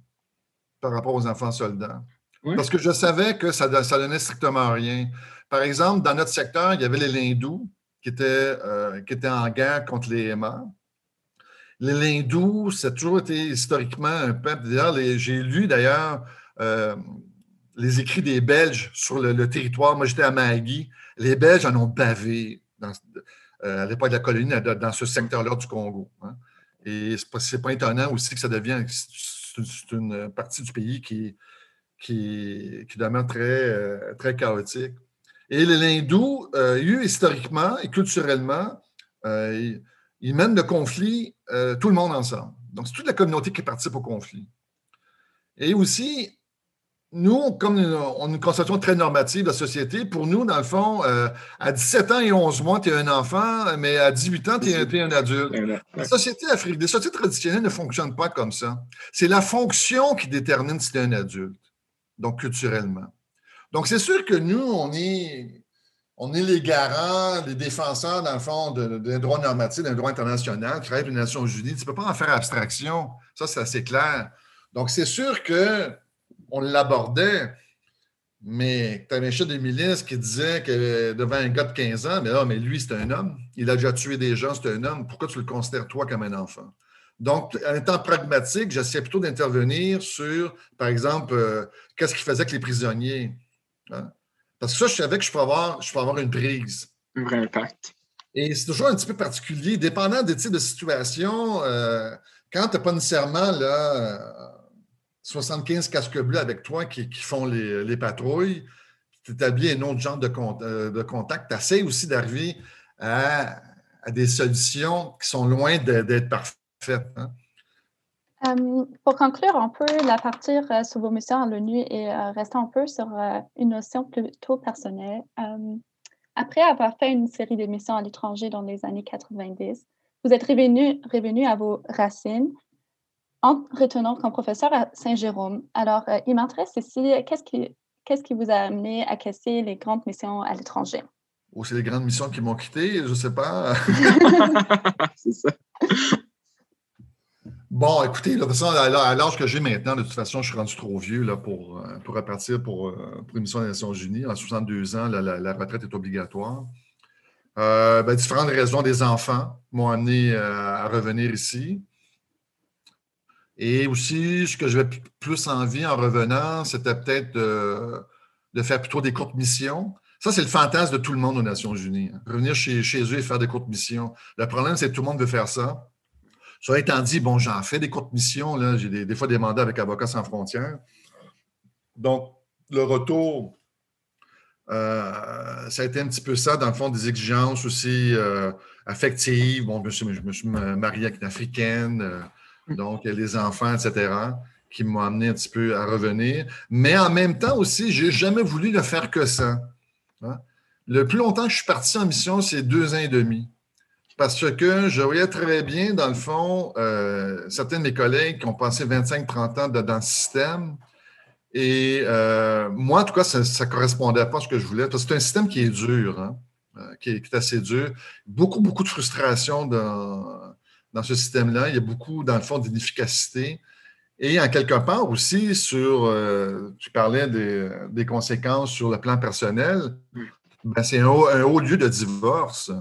par rapport aux enfants soldats. Parce que je savais que ça, ça donnait strictement rien. Par exemple, dans notre secteur, il y avait les Lindous qui étaient, euh, qui étaient en guerre contre les Aimants. Les Lindous, ça a toujours été historiquement un peuple. D'ailleurs, j'ai lu d'ailleurs, euh, les écrits des Belges sur le, territoire. Moi, j'étais à Magui. Les Belges en ont bavé euh, à l'époque de la colonie dans ce secteur-là du Congo. Hein. Et ce n'est pas, étonnant aussi que ça devienne c'est une partie du pays qui, qui, qui demeure très, euh, très chaotique. Et l'hindou, euh, historiquement et culturellement, euh, il, mène le conflit tout le monde ensemble. Donc, c'est toute la communauté qui participe au conflit. Et aussi, nous, comme on a une conception très normative de la société, pour nous, dans le fond, euh, à 17 ans et 11 mois, tu es un enfant, mais à 18 ans, tu es, un adulte. La société africaine, les sociétés traditionnelles ne fonctionnent pas comme ça. C'est la fonction qui détermine si tu es un adulte, donc culturellement. Donc, c'est sûr que nous, on est, on est les garants, les défenseurs, dans le fond, d'un droit normatif, d'un droit international qui rêve les Nations Unies. Tu ne peux pas en faire abstraction. Ça, c'est assez clair. Donc, c'est sûr que on l'abordait, mais tu avais un chef de milice qui disait que devant un gars de 15 ans, mais là, mais lui, c'est un homme. Il a déjà tué des gens, c'est un homme. Pourquoi tu le considères, toi, comme un enfant? Donc, en étant pragmatique, j'essaie plutôt d'intervenir sur, par exemple, euh, qu'est-ce qu'il faisait avec les prisonniers. Hein? Parce que ça, je savais que je peux avoir, je peux avoir une prise. Un vrai impact. Et c'est toujours un petit peu particulier, dépendant des types de situations. Euh, quand tu n'as pas nécessairement là, 75 casques bleus avec toi qui, font les, patrouilles, tu établis un autre genre de, euh, de contact. Tu essaies aussi d'arriver à, des solutions qui sont loin d'être parfaites. Hein. Euh, pour conclure, on peut la partir euh, sur vos missions à l'ONU et rester un peu sur une notion plutôt personnelle. après avoir fait une série de missions à l'étranger dans les années 90, vous êtes revenu à vos racines en retenant comme professeur à Saint-Jérôme. Alors, euh, il m'intéresse ici, qu'est-ce qui, qu'est-ce qui vous a amené à casser les grandes missions à l'étranger? Ou oh, c'est les grandes missions qui m'ont quitté, je ne sais pas. c'est ça. Bon, écoutez, de toute façon, à l'âge que j'ai maintenant, de toute façon, je suis rendu trop vieux là, pour, euh, pour repartir pour, euh, pour une mission des Nations Unies. À 62 ans, la, retraite est obligatoire. Ben, différentes raisons des enfants m'ont amené à revenir ici. Et aussi, ce que j'avais plus envie en revenant, c'était peut-être de, faire plutôt des courtes missions. Ça, c'est le fantasme de tout le monde aux Nations Unies. Hein. Revenir chez, eux et faire des courtes missions. Le problème, c'est que tout le monde veut faire ça. Ça étant dit, bon, j'en fais des courtes missions. J'ai des, fois des mandats avec Avocats sans frontières. Donc, le retour, euh, ça a été un petit peu ça, dans le fond, des exigences aussi euh, affectives. Bon, je me, suis, marié avec une Africaine. Euh, donc les enfants, etc., qui m'ont amené un petit peu à revenir. Mais en même temps aussi, je n'ai jamais voulu ne faire que ça. Hein. Le plus longtemps que je suis parti en mission, c'est deux ans et demi. Parce que je voyais très bien, dans le fond, euh, certains de mes collègues qui ont passé 25-30 ans dans le système. Et euh, moi, en tout cas, ça ne correspondait pas à ce que je voulais. C'est un système qui est dur, hein, euh, qui, est, assez dur. Beaucoup, beaucoup de frustration dans, dans ce système-là. Il y a beaucoup, dans le fond, d'inefficacité. Et en quelque part aussi sur, euh, tu parlais des, conséquences sur le plan personnel, ben, c'est un, haut lieu de divorce.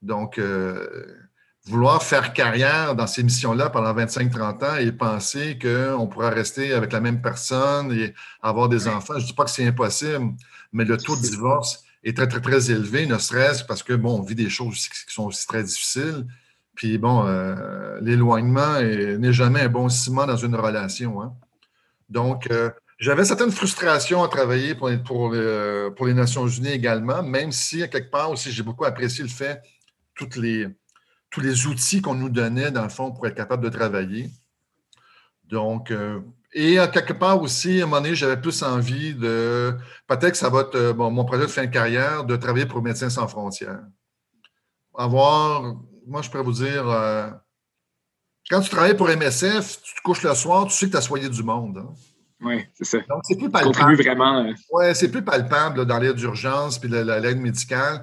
Donc, euh, vouloir faire carrière dans ces missions-là pendant 25-30 ans et penser qu'on pourra rester avec la même personne et avoir des enfants, je ne dis pas que c'est impossible, mais le taux de divorce est très, très, très élevé, ne serait-ce parce que, bon, on vit des choses qui sont aussi très difficiles. Puis bon, euh, l'éloignement n'est jamais un bon ciment dans une relation. Hein. Donc, euh, j'avais certaines frustrations à travailler pour, pour, les Nations Unies également, même si, à quelque part aussi, j'ai beaucoup apprécié le fait, toutes les, tous les outils qu'on nous donnait, dans le fond, pour être capable de travailler. Donc, euh, et à quelque part aussi, à un moment donné, j'avais plus envie de, peut-être que ça va être mon projet de fin de carrière, de travailler pour Médecins sans frontières. Avoir moi, je pourrais vous dire, euh, quand tu travailles pour MSF, tu te couches le soir, tu sais que tu as soigné du monde. Hein. Oui, c'est ça. Donc, c'est plus palpable. vraiment. Euh, oui, c'est plus palpable dans l'aide d'urgence puis l'aide médicale.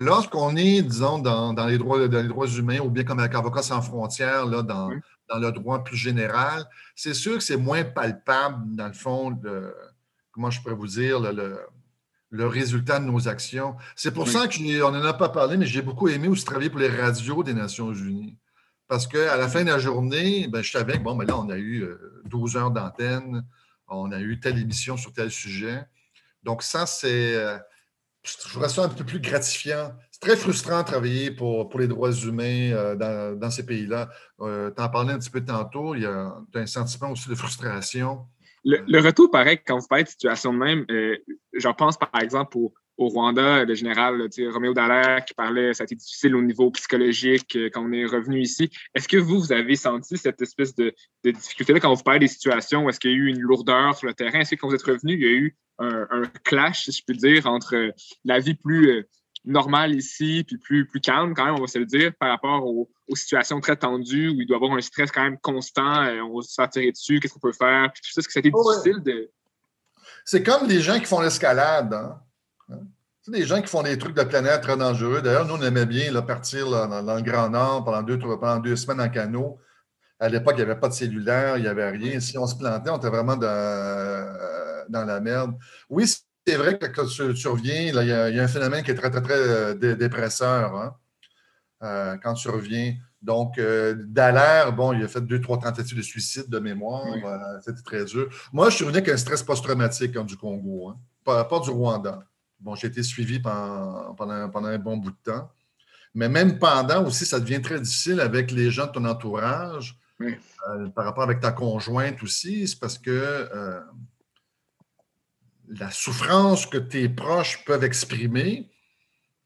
Lorsqu'on est, disons, dans, les droits, dans les droits humains ou bien comme avec Avocats sans frontières, là, dans, dans le droit plus général, c'est sûr que c'est moins palpable, dans le fond, comment je pourrais vous dire, le, le résultat de nos actions. C'est pour ça qu'on n'en a pas parlé, mais j'ai beaucoup aimé aussi travailler pour les radios des Nations Unies. Parce qu'à la fin de la journée, ben, je savais que, bon, ben là, on a eu 12 euh, heures d'antenne. on a eu telle émission sur tel sujet. Donc, ça, c'est, euh, je trouverais ça un peu plus gratifiant. C'est très frustrant de travailler pour, pour les droits humains euh, dans, ces pays-là. Euh, tu en parlais un petit peu tantôt, il y a un sentiment aussi de frustration. Le, retour, pareil, quand vous parlez de situation de même, j'en pense par exemple au, Rwanda, le général Roméo Dallaire qui parlait, ça a été difficile au niveau psychologique euh, quand on est revenu ici. Est-ce que vous, vous avez senti cette espèce de, difficulté-là quand vous parlez des situations? Est-ce qu'il y a eu une lourdeur sur le terrain? Est-ce que quand vous êtes revenu, il y a eu un, clash, si je peux dire, entre la vie plus normale ici, puis plus, plus calme, quand même, on va se le dire, par rapport aux, situations très tendues où il doit y avoir un stress quand même constant, euh, on va se faire tirer dessus, qu'est-ce qu'on peut faire? Puis tout ça, est-ce que ça a été difficile de. C'est comme les gens qui font l'escalade. Hein? C'est des gens qui font des trucs de planète très dangereux. D'ailleurs, nous, on aimait bien partir dans, le Grand Nord pendant deux, pendant deux semaines en canot. À l'époque, il n'y avait pas de cellulaire, il n'y avait rien. Si on se plantait, on était vraiment dans, euh, dans la merde. Oui, c'est vrai que quand tu, reviens, il, y a, un phénomène qui est très, très, très euh, dépresseur hein, euh, quand tu reviens. Donc, Dallaire, bon, il a fait deux, trois tentatives de suicide de mémoire. C'était très dur. Moi, je suis revenu avec un stress post-traumatique hein, du Congo, hein. pas, du Rwanda. Bon, j'ai été suivi pendant, pendant, un bon bout de temps. Mais même pendant aussi, ça devient très difficile avec les gens de ton entourage, euh, par rapport avec ta conjointe aussi. C'est parce que euh, la souffrance que tes proches peuvent exprimer,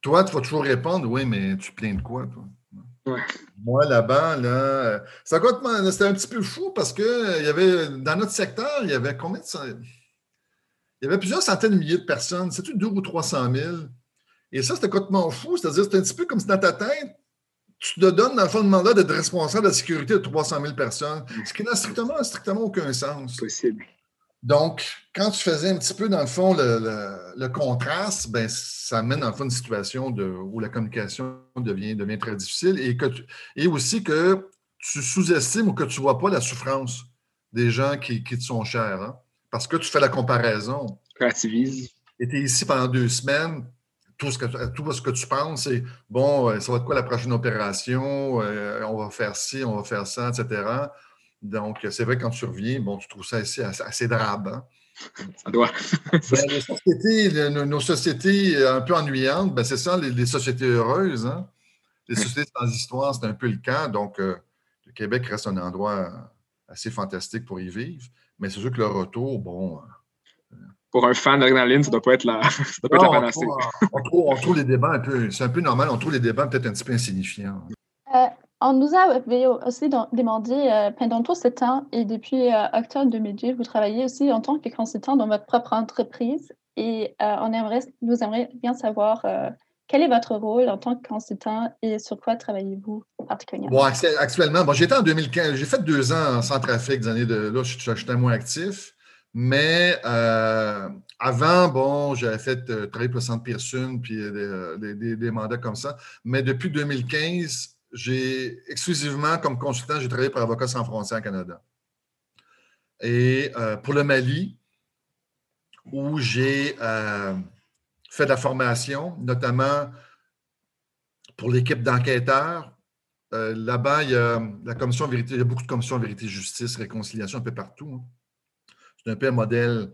toi, tu vas toujours répondre Oui, mais tu plains de quoi, toi? Moi, là-bas, là, euh, c'était un petit peu fou parce que il y avait, dans notre secteur, il y avait combien de il y avait plusieurs centaines de milliers de personnes. C'est-tu deux ou 300 000? Et ça, c'était complètement fou. C'est-à-dire, c'est un petit peu comme si dans ta tête, tu te donnes, dans le fond, le mandat d'être responsable de la sécurité de 300 000 personnes, ce qui n'a strictement, strictement aucun sens. Possible. Donc, quand tu faisais un petit peu, dans le fond, le, contraste, ben, ça mène, dans le fond, une situation de, où la communication devient, devient très difficile et, que et aussi que tu sous-estimes ou que tu ne vois pas la souffrance des gens qui, qui te sont chers. Hein? parce que tu fais la comparaison. Relativises. Et tu es ici pendant deux semaines, tout ce que, tout ce que tu penses, c'est bon, euh, ça va être quoi la prochaine opération, euh, on va faire ci, on va faire ça, etc. Donc, c'est vrai, quand tu reviens, bon, tu trouves ça assez, assez, drabe. Hein. Ça doit. Ben, nos, sociétés un peu ennuyantes, ben, c'est ça, les, sociétés heureuses. Hein. Les sociétés sans histoire, c'est un peu le cas. Donc, euh, le Québec reste un endroit assez fantastique pour y vivre. Mais c'est sûr que le retour, bon. Euh, Pour un fan d'adrénaline, ça ne doit pas être la, ça doit pas être On trouve, les débats un peu. C'est un peu normal, on trouve les débats peut-être un petit peu insignifiants. Euh, on nous a aussi demandé euh, pendant tout ce temps et depuis octobre 2010, vous travaillez aussi en tant que consultant dans votre propre entreprise et on aimerait, nous aimerions bien savoir quel est votre rôle en tant que consultant et sur quoi travaillez-vous particulièrement? Bon, actuellement, bon, j'étais en 2015, j'ai fait deux ans en Centrafrique, des années de là, j'étais moins actif. Mais euh, avant, bon, j'avais fait euh, travailler pour le Centre Pearson, puis euh, des, mandats comme ça. Mais depuis 2015, j'ai exclusivement, comme consultant, j'ai travaillé pour Avocats sans frontières Canada. Et pour le Mali, où j'ai fait de la formation, notamment pour l'équipe d'enquêteurs. Euh, là-bas, il y a la commission vérité, il y a beaucoup de commissions vérité, justice, réconciliation un peu partout. Hein. C'est un peu un modèle.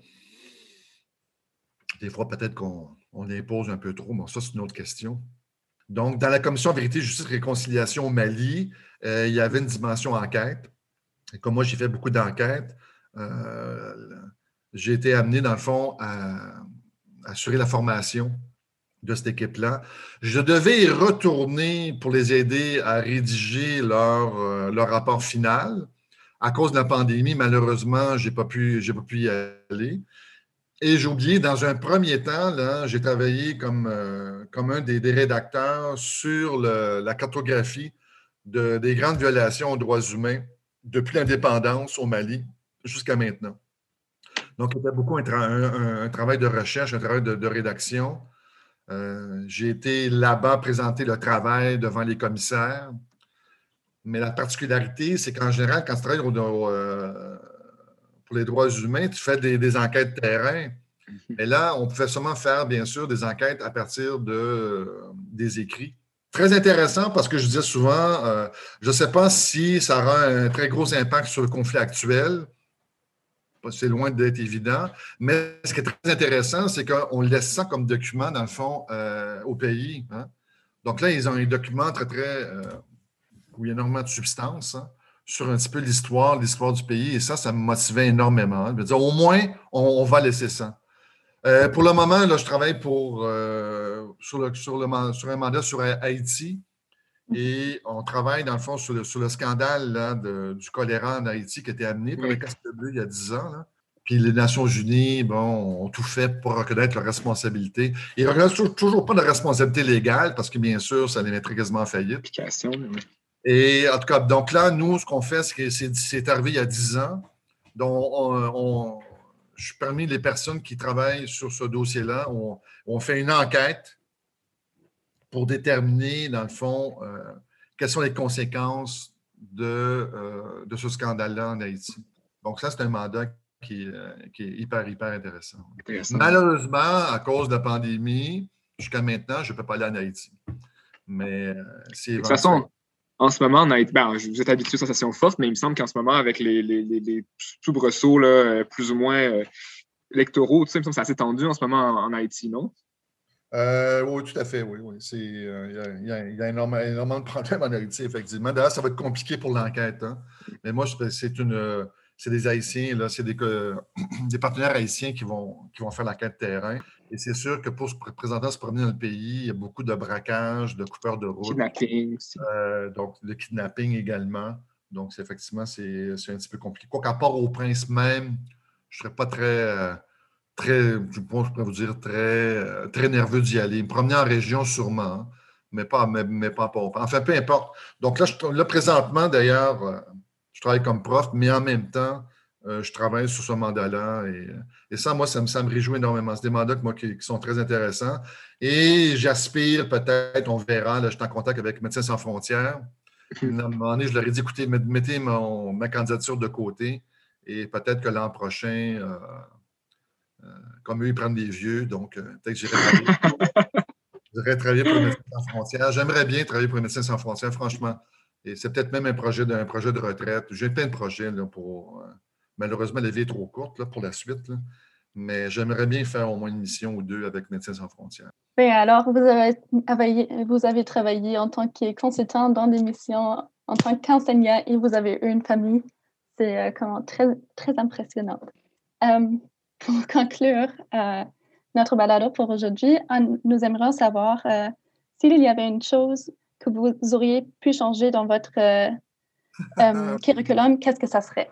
Des fois, peut-être qu'on on impose un peu trop, mais ça, c'est une autre question. Donc, dans la commission vérité, justice, réconciliation au Mali, euh, il y avait une dimension enquête. Et comme moi, j'ai fait beaucoup d'enquêtes, euh, j'ai été amené, dans le fond, à, assurer la formation de cette équipe-là. Je devais y retourner pour les aider à rédiger leur, euh, rapport final. À cause de la pandémie, malheureusement, je n'ai pas, pas pu y aller. Et j'ai oublié, dans un premier temps, j'ai travaillé comme, euh, comme un des, rédacteurs sur la cartographie de, des grandes violations aux droits humains depuis l'indépendance au Mali jusqu'à maintenant. Donc, a beaucoup un, travail de recherche, un travail de, rédaction. Euh, j'ai été là-bas présenter le travail devant les commissaires. Mais la particularité, c'est qu'en général, quand tu travailles euh, pour les droits humains, tu fais des, enquêtes de terrain. Mais là, on pouvait seulement faire, bien sûr, des enquêtes à partir de, des écrits. Très intéressant parce que je disais souvent, euh, je ne sais pas si ça aura un très gros impact sur le conflit actuel, c'est loin d'être évident. Mais ce qui est très intéressant, c'est qu'on laisse ça comme document, dans le fond, euh, au pays. Hein. Donc là, ils ont un document très, très. Euh, où il y a énormément de substance hein, sur un petit peu l'histoire, l'histoire du pays. Et ça, ça me motivait énormément. Je dire, au moins, on, va laisser ça. Euh, pour le moment, là, je travaille pour, sur, le, sur, le, sur un mandat sur Haïti. Et on travaille, dans le fond, sur le, scandale du choléra en Haïti qui a été amené par le Bleu il y a 10 ans. Puis les Nations Unies, bon, ont tout fait pour reconnaître leur responsabilité. Ils ne reconnaissent toujours pas de responsabilité légale parce que, bien sûr, ça les mettrait quasiment en faillite. Et en tout cas, donc là, nous, ce qu'on fait, c'est que c'est arrivé il y a 10 ans. Donc, je suis parmi les personnes qui travaillent sur ce dossier-là. on fait une enquête pour déterminer, dans le fond, euh, quelles sont les conséquences de, euh, de ce scandale-là en Haïti. Donc, ça, c'est un mandat qui, euh, qui, est hyper, hyper intéressant. Malheureusement, à cause de la pandémie, jusqu'à maintenant, je ne peux pas aller en Haïti. Mais c'est. De toute façon, en ce moment, ben, vous êtes habitué aux sensations fortes, mais il me semble qu'en ce moment, avec les, les, les, soubresauts là, plus ou moins électoraux, tout ça, il me semble que c'est assez tendu en ce moment en Haïti, non? Euh, oui, tout à fait, oui. oui. Euh, il, y a, énormément, de problèmes en Haïti, effectivement. D'ailleurs, ça va être compliqué pour l'enquête. Hein. Mais moi, c'est des Haïtiens, c'est des, partenaires haïtiens qui vont, qui vont faire l'enquête terrain. Et c'est sûr que pour se présenter se promener dans le pays, il y a beaucoup de braquages, de coupeurs de route. Kidnapping euh, donc, le kidnapping également. Donc, effectivement, c'est un petit peu compliqué. Quoi qu'à part au prince même, je ne serais pas très très, je pourrais vous dire, très, euh, très nerveux d'y aller. Me promener en région, sûrement, mais pas, mais, mais pas, pas, Enfin, peu importe. Donc là, je, là présentement, d'ailleurs, euh, je travaille comme prof, mais en même temps, euh, je travaille sur ce mandat-là. Et, et, ça, moi, ça me, ça me réjouit énormément. C'est des mandats moi, qui, sont très intéressants. Et j'aspire peut-être, on verra, là, je suis en contact avec Médecins sans frontières. À un moment donné, je leur ai dit, écoutez, mettez mon, ma candidature de côté et peut-être que l'an prochain, euh, comme eux, ils prennent des vieux, donc euh, peut-être que j'irai travailler, travailler, pour Médecins sans frontières. J'aimerais bien travailler pour Médecins sans frontières, franchement. Et c'est peut-être même un projet, de, projet de retraite. J'ai plein de projets là, pour. Euh, malheureusement, la vie est trop courte là, pour la suite. mais j'aimerais bien faire au moins une mission ou deux avec Médecins sans frontières. Oui, alors vous avez, vous avez travaillé en tant que consultant dans des missions, en tant qu'enseignant et vous avez eu une famille. C'est comment très, très impressionnant. pour conclure euh, notre balado pour aujourd'hui, nous aimerions savoir euh, s'il y avait une chose que vous auriez pu changer dans votre euh, curriculum, qu'est-ce que ça serait?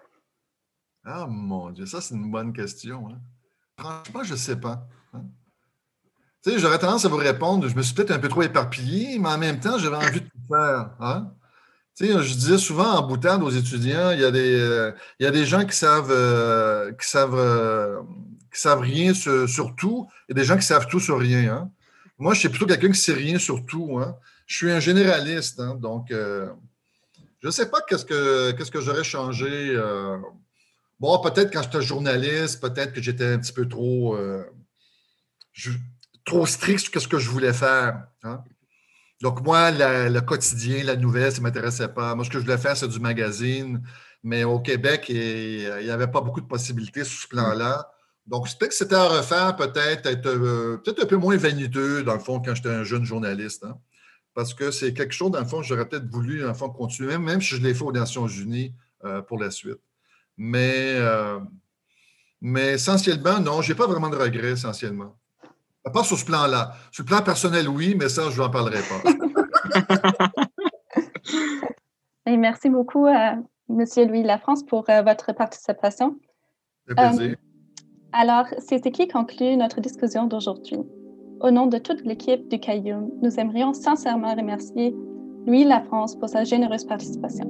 Ah mon Dieu, ça c'est une bonne question. Hein. Franchement, je ne sais pas. Hein. J'aurais tendance à vous répondre, je me suis peut-être un peu trop éparpillé, mais en même temps, j'avais envie de tout faire. Hein. Je disais souvent en boutade aux étudiants, il y a des, euh, il y a des gens qui savent, euh, euh, savent rien sur, tout et des gens qui savent tout sur rien. Moi, je suis plutôt quelqu'un qui sait rien sur tout. Je suis un généraliste, donc je ne sais pas qu'est-ce que, qu'est-ce que j'aurais changé. Bon, peut-être quand j'étais journaliste, peut-être que j'étais un petit peu trop, trop strict sur ce que je voulais faire. Hein. Donc, moi, le quotidien, la nouvelle, ça ne m'intéressait pas. Moi, ce que je voulais faire, c'est du magazine. Mais au Québec, il n'y avait pas beaucoup de possibilités sur ce plan-là. Donc, peut-être que c'était à refaire, peut-être être euh, peut-être un peu moins vaniteux, dans le fond, quand j'étais un jeune journaliste. Hein. Parce que c'est quelque chose, dans le fond, j'aurais peut-être voulu, dans le fond, continuer, même, si je l'ai fait aux Nations Unies euh, pour la suite. Mais, euh, mais essentiellement, non, je n'ai pas vraiment de regrets, essentiellement. Pas sur ce plan-là. Sur le plan personnel, oui, mais ça, je n'en parlerai pas. Et merci beaucoup, à M. Louis Lafrance, pour euh, votre participation. plaisir. Euh, alors, c'est ce qui conclut notre discussion d'aujourd'hui. Au nom de toute l'équipe du Caillou, nous aimerions sincèrement remercier Louis Lafrance pour sa généreuse participation.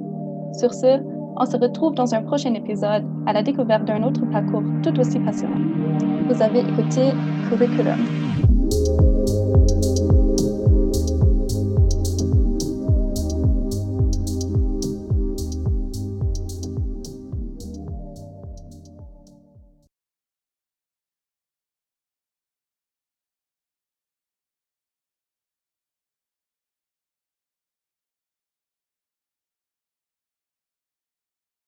Sur ce, on se retrouve dans un prochain épisode à la découverte d'un autre parcours tout aussi passionnant. Vous avez écouté Curriculum.